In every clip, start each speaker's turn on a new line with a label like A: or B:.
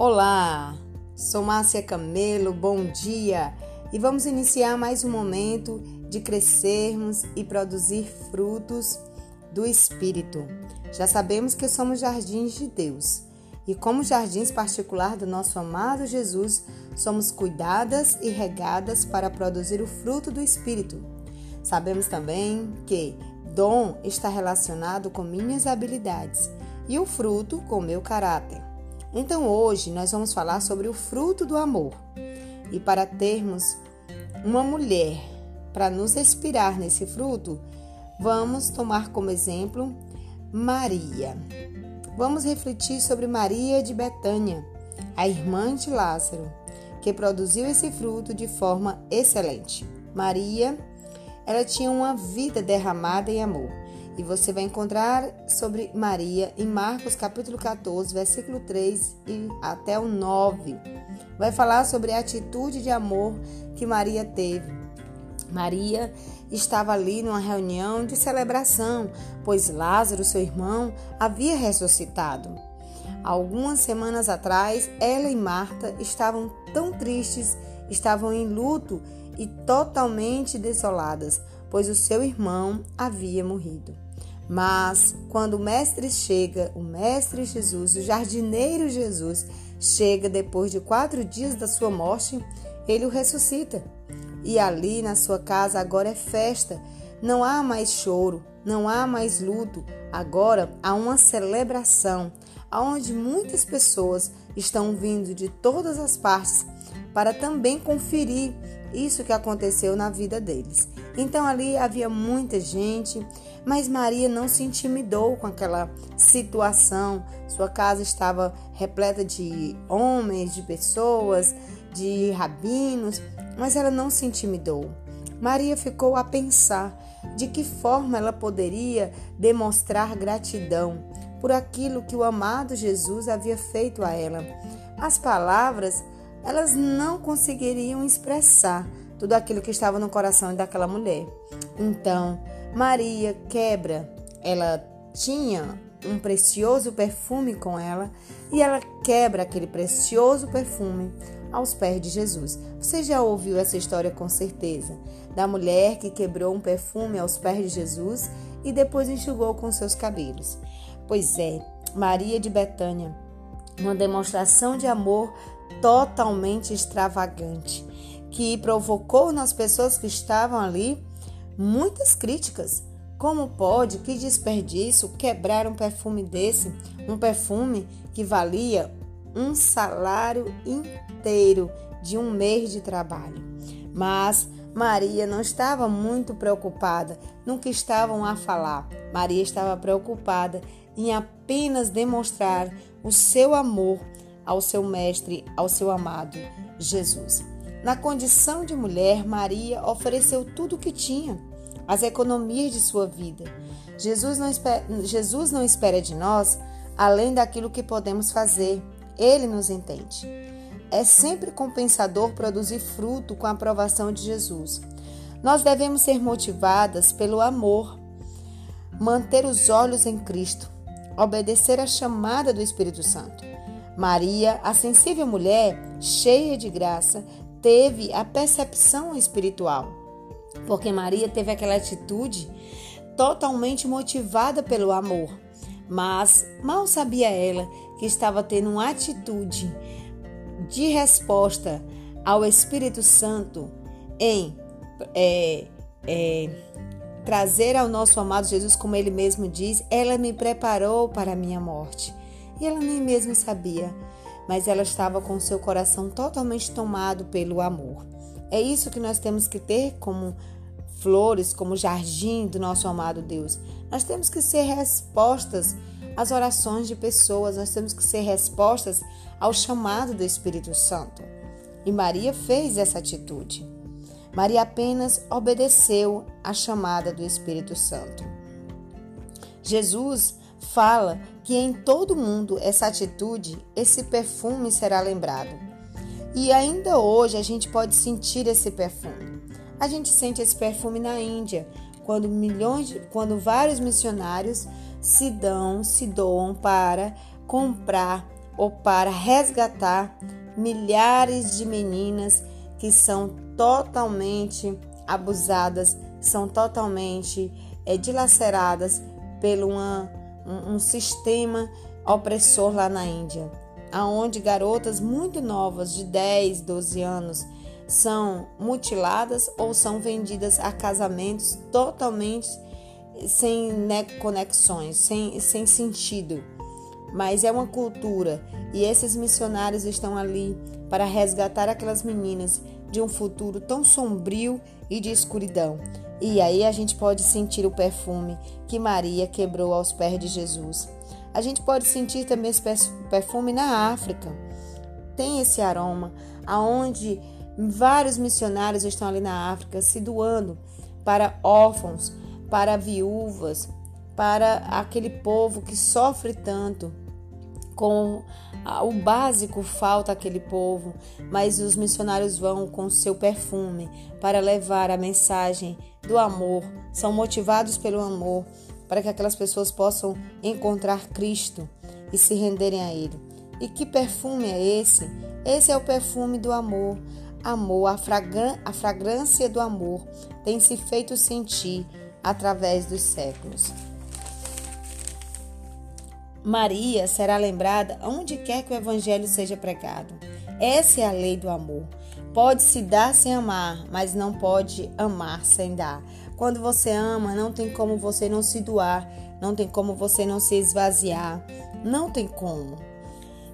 A: Olá, sou Márcia Camelo, bom dia! E vamos iniciar mais um momento de crescermos e produzir frutos do Espírito. Já sabemos que somos jardins de Deus e, como jardins particular do nosso amado Jesus, somos cuidadas e regadas para produzir o fruto do Espírito. Sabemos também que dom está relacionado com minhas habilidades e o fruto com meu caráter. Então hoje nós vamos falar sobre o fruto do amor. E para termos uma mulher para nos inspirar nesse fruto, vamos tomar como exemplo Maria. Vamos refletir sobre Maria de Betânia, a irmã de Lázaro, que produziu esse fruto de forma excelente. Maria, ela tinha uma vida derramada em amor. E você vai encontrar sobre Maria em Marcos capítulo 14, versículo 3 e até o 9. Vai falar sobre a atitude de amor que Maria teve. Maria estava ali numa reunião de celebração, pois Lázaro, seu irmão, havia ressuscitado. Algumas semanas atrás, ela e Marta estavam tão tristes, estavam em luto e totalmente desoladas, pois o seu irmão havia morrido. Mas quando o Mestre chega, o Mestre Jesus, o jardineiro Jesus, chega depois de quatro dias da sua morte, ele o ressuscita. E ali na sua casa agora é festa. Não há mais choro, não há mais luto. Agora há uma celebração, onde muitas pessoas estão vindo de todas as partes para também conferir isso que aconteceu na vida deles. Então ali havia muita gente, mas Maria não se intimidou com aquela situação. Sua casa estava repleta de homens, de pessoas, de rabinos, mas ela não se intimidou. Maria ficou a pensar de que forma ela poderia demonstrar gratidão por aquilo que o amado Jesus havia feito a ela. As palavras, elas não conseguiriam expressar tudo aquilo que estava no coração daquela mulher. Então, Maria quebra, ela tinha um precioso perfume com ela e ela quebra aquele precioso perfume aos pés de Jesus. Você já ouviu essa história com certeza, da mulher que quebrou um perfume aos pés de Jesus e depois enxugou com seus cabelos. Pois é, Maria de Betânia, uma demonstração de amor totalmente extravagante, que provocou nas pessoas que estavam ali muitas críticas. Como pode, que desperdício, quebrar um perfume desse? Um perfume que valia um salário inteiro de um mês de trabalho. Mas Maria não estava muito preocupada no que estavam a falar. Maria estava preocupada em apenas demonstrar o seu amor ao seu mestre, ao seu amado Jesus. Na condição de mulher, Maria ofereceu tudo o que tinha, as economias de sua vida. Jesus não, espera, Jesus não espera de nós além daquilo que podemos fazer. Ele nos entende. É sempre compensador produzir fruto com a aprovação de Jesus. Nós devemos ser motivadas pelo amor, manter os olhos em Cristo, obedecer à chamada do Espírito Santo. Maria, a sensível mulher, cheia de graça, teve a percepção espiritual, porque Maria teve aquela atitude totalmente motivada pelo amor. Mas mal sabia ela que estava tendo uma atitude de resposta ao Espírito Santo em é, é, trazer ao nosso amado Jesus, como ele mesmo diz, ela me preparou para a minha morte. E ela nem mesmo sabia mas ela estava com seu coração totalmente tomado pelo amor. É isso que nós temos que ter como flores, como jardim do nosso amado Deus. Nós temos que ser respostas às orações de pessoas, nós temos que ser respostas ao chamado do Espírito Santo. E Maria fez essa atitude. Maria apenas obedeceu à chamada do Espírito Santo. Jesus fala que em todo mundo essa atitude, esse perfume será lembrado. E ainda hoje a gente pode sentir esse perfume. A gente sente esse perfume na Índia, quando milhões, de, quando vários missionários se dão, se doam para comprar ou para resgatar milhares de meninas que são totalmente abusadas, são totalmente é, dilaceradas pelo uma, um, um sistema opressor lá na Índia, aonde garotas muito novas, de 10, 12 anos, são mutiladas ou são vendidas a casamentos totalmente sem conexões, sem, sem sentido. Mas é uma cultura e esses missionários estão ali para resgatar aquelas meninas de um futuro tão sombrio e de escuridão. E aí a gente pode sentir o perfume que Maria quebrou aos pés de Jesus. A gente pode sentir também esse perfume na África. Tem esse aroma aonde vários missionários estão ali na África se doando para órfãos, para viúvas, para aquele povo que sofre tanto com o básico falta aquele povo, mas os missionários vão com seu perfume para levar a mensagem do amor, são motivados pelo amor para que aquelas pessoas possam encontrar Cristo e se renderem a Ele. E que perfume é esse? Esse é o perfume do amor. Amor, a, a fragrância do amor tem se feito sentir através dos séculos. Maria será lembrada onde quer que o evangelho seja pregado. Essa é a lei do amor. Pode se dar sem amar, mas não pode amar sem dar. Quando você ama, não tem como você não se doar, não tem como você não se esvaziar, não tem como.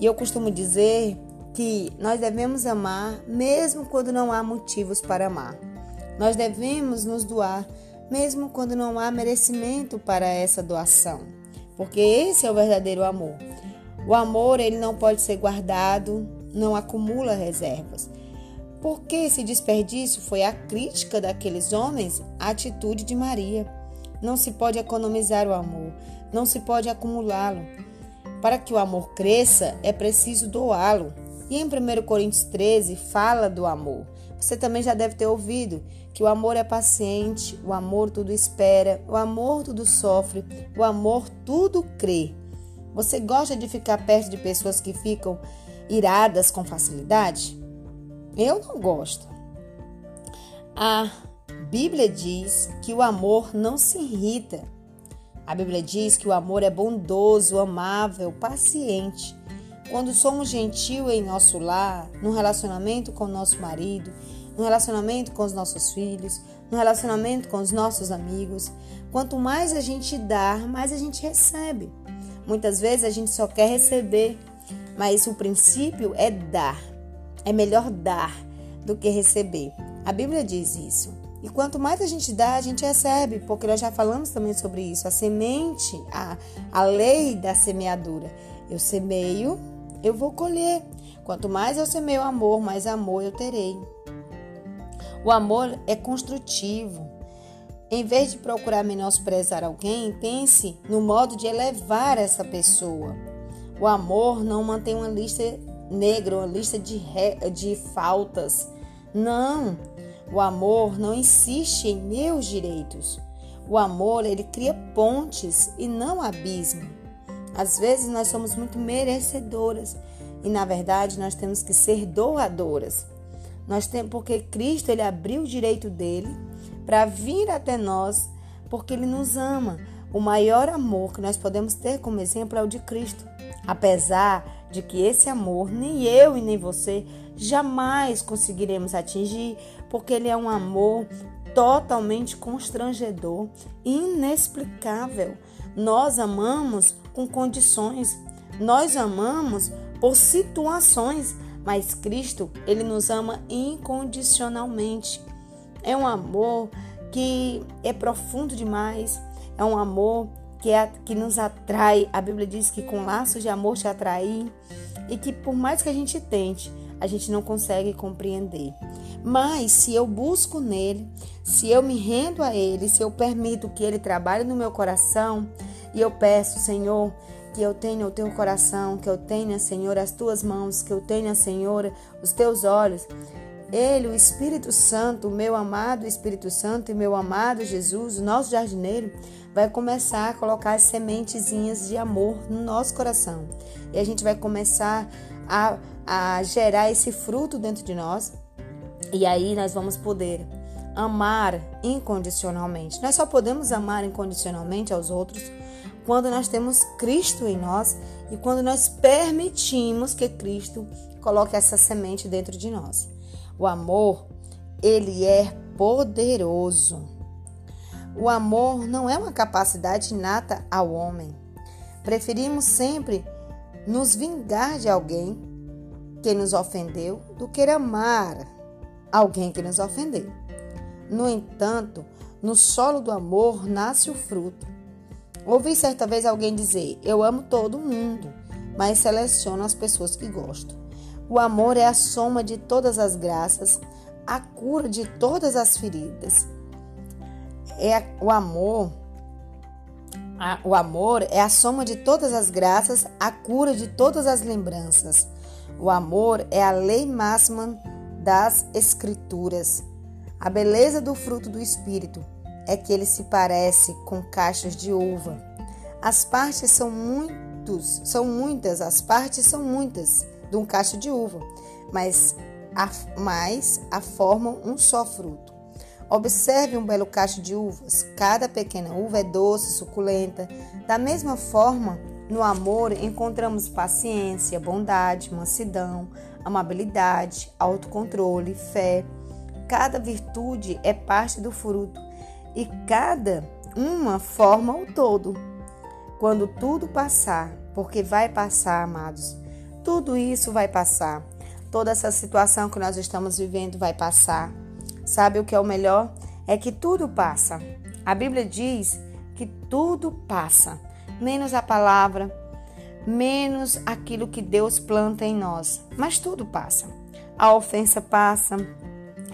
A: E eu costumo dizer que nós devemos amar mesmo quando não há motivos para amar. Nós devemos nos doar mesmo quando não há merecimento para essa doação porque esse é o verdadeiro amor. O amor, ele não pode ser guardado, não acumula reservas. Porque esse desperdício foi a crítica daqueles homens à atitude de Maria. Não se pode economizar o amor, não se pode acumulá-lo. Para que o amor cresça, é preciso doá-lo. E em 1 Coríntios 13 fala do amor. Você também já deve ter ouvido que o amor é paciente, o amor tudo espera, o amor tudo sofre, o amor tudo crê. Você gosta de ficar perto de pessoas que ficam iradas com facilidade? Eu não gosto. A Bíblia diz que o amor não se irrita. A Bíblia diz que o amor é bondoso, amável, paciente. Quando somos gentil em nosso lar, no relacionamento com nosso marido, no relacionamento com os nossos filhos, no relacionamento com os nossos amigos. Quanto mais a gente dá, mais a gente recebe. Muitas vezes a gente só quer receber, mas o princípio é dar. É melhor dar do que receber. A Bíblia diz isso. E quanto mais a gente dá, a gente recebe, porque nós já falamos também sobre isso. A semente, a, a lei da semeadura. Eu semeio, eu vou colher. Quanto mais eu semeio amor, mais amor eu terei. O amor é construtivo. Em vez de procurar menosprezar alguém, pense no modo de elevar essa pessoa. O amor não mantém uma lista negra, uma lista de, re... de faltas. Não. O amor não insiste em meus direitos. O amor, ele cria pontes e não abismo. Às vezes nós somos muito merecedoras e na verdade nós temos que ser doadoras. Nós temos porque Cristo ele abriu o direito dele para vir até nós, porque ele nos ama. O maior amor que nós podemos ter como exemplo é o de Cristo. Apesar de que esse amor nem eu e nem você jamais conseguiremos atingir, porque ele é um amor totalmente constrangedor, inexplicável. Nós amamos com condições, nós amamos por situações mas Cristo, ele nos ama incondicionalmente. É um amor que é profundo demais, é um amor que, é, que nos atrai. A Bíblia diz que com laços de amor te atrair e que por mais que a gente tente, a gente não consegue compreender. Mas se eu busco nele, se eu me rendo a ele, se eu permito que ele trabalhe no meu coração e eu peço, Senhor, que eu tenha o teu coração, que eu tenha, Senhor, as tuas mãos, que eu tenha, Senhor, os teus olhos. Ele, o Espírito Santo, o meu amado Espírito Santo e meu amado Jesus, o nosso jardineiro, vai começar a colocar as sementezinhas de amor no nosso coração. E a gente vai começar a, a gerar esse fruto dentro de nós. E aí nós vamos poder amar incondicionalmente. Nós só podemos amar incondicionalmente aos outros quando nós temos Cristo em nós e quando nós permitimos que Cristo coloque essa semente dentro de nós. O amor, ele é poderoso. O amor não é uma capacidade inata ao homem. Preferimos sempre nos vingar de alguém que nos ofendeu do que amar alguém que nos ofendeu. No entanto, no solo do amor nasce o fruto. Ouvi certa vez alguém dizer: Eu amo todo mundo, mas seleciono as pessoas que gosto. O amor é a soma de todas as graças, a cura de todas as feridas. É o amor. O amor é a soma de todas as graças, a cura de todas as lembranças. O amor é a lei máxima das Escrituras. A beleza do fruto do Espírito é que ele se parece com cachos de uva. As partes são muitos, são muitas, as partes são muitas de um cacho de uva, mas a, mas a formam um só fruto. Observe um belo cacho de uvas. Cada pequena uva é doce, suculenta. Da mesma forma, no amor encontramos paciência, bondade, mansidão, amabilidade, autocontrole, fé. Cada virtude é parte do fruto e cada uma forma o todo. Quando tudo passar, porque vai passar, amados, tudo isso vai passar. Toda essa situação que nós estamos vivendo vai passar. Sabe o que é o melhor? É que tudo passa. A Bíblia diz que tudo passa, menos a palavra, menos aquilo que Deus planta em nós. Mas tudo passa. A ofensa passa,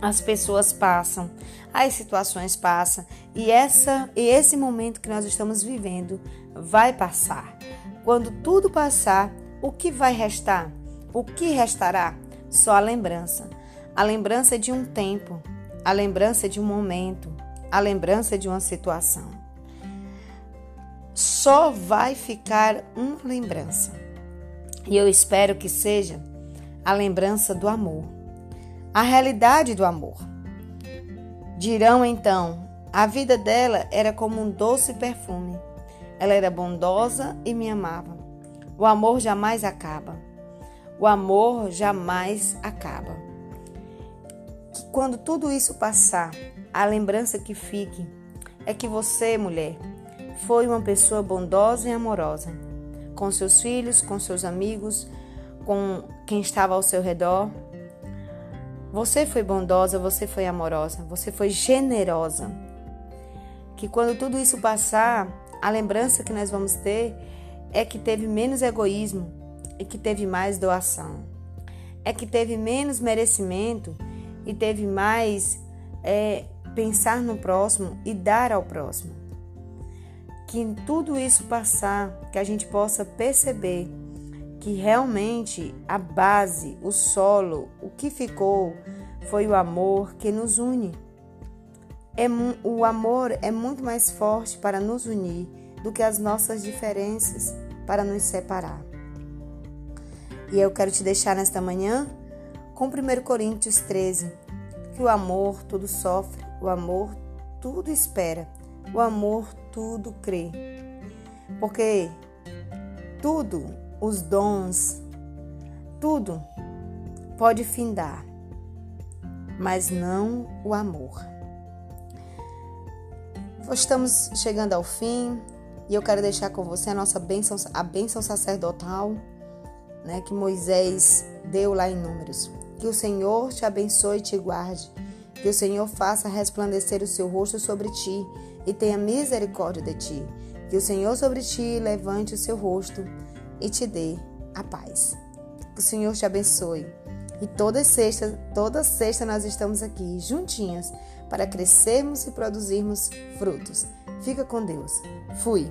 A: as pessoas passam, as situações passam e essa e esse momento que nós estamos vivendo vai passar. Quando tudo passar, o que vai restar? O que restará? Só a lembrança. A lembrança de um tempo, a lembrança de um momento, a lembrança de uma situação. Só vai ficar uma lembrança. E eu espero que seja a lembrança do amor a realidade do amor. Dirão então: a vida dela era como um doce perfume. Ela era bondosa e me amava. O amor jamais acaba. O amor jamais acaba. Quando tudo isso passar, a lembrança que fique é que você, mulher, foi uma pessoa bondosa e amorosa com seus filhos, com seus amigos, com quem estava ao seu redor você foi bondosa, você foi amorosa, você foi generosa. Que quando tudo isso passar, a lembrança que nós vamos ter é que teve menos egoísmo e que teve mais doação. É que teve menos merecimento e teve mais é, pensar no próximo e dar ao próximo. Que tudo isso passar, que a gente possa perceber que realmente a base, o solo, o que ficou foi o amor que nos une. É, o amor é muito mais forte para nos unir do que as nossas diferenças para nos separar. E eu quero te deixar nesta manhã com 1 Coríntios 13, que o amor tudo sofre, o amor tudo espera, o amor tudo crê. Porque tudo os dons, tudo pode findar, mas não o amor. Estamos chegando ao fim e eu quero deixar com você a nossa bênção, a bênção sacerdotal, né, que Moisés deu lá em Números. Que o Senhor te abençoe e te guarde. Que o Senhor faça resplandecer o seu rosto sobre ti e tenha misericórdia de ti. Que o Senhor sobre ti levante o seu rosto e te dê a paz. Que o Senhor te abençoe. E toda sexta, toda sexta nós estamos aqui juntinhas para crescermos e produzirmos frutos. Fica com Deus. Fui.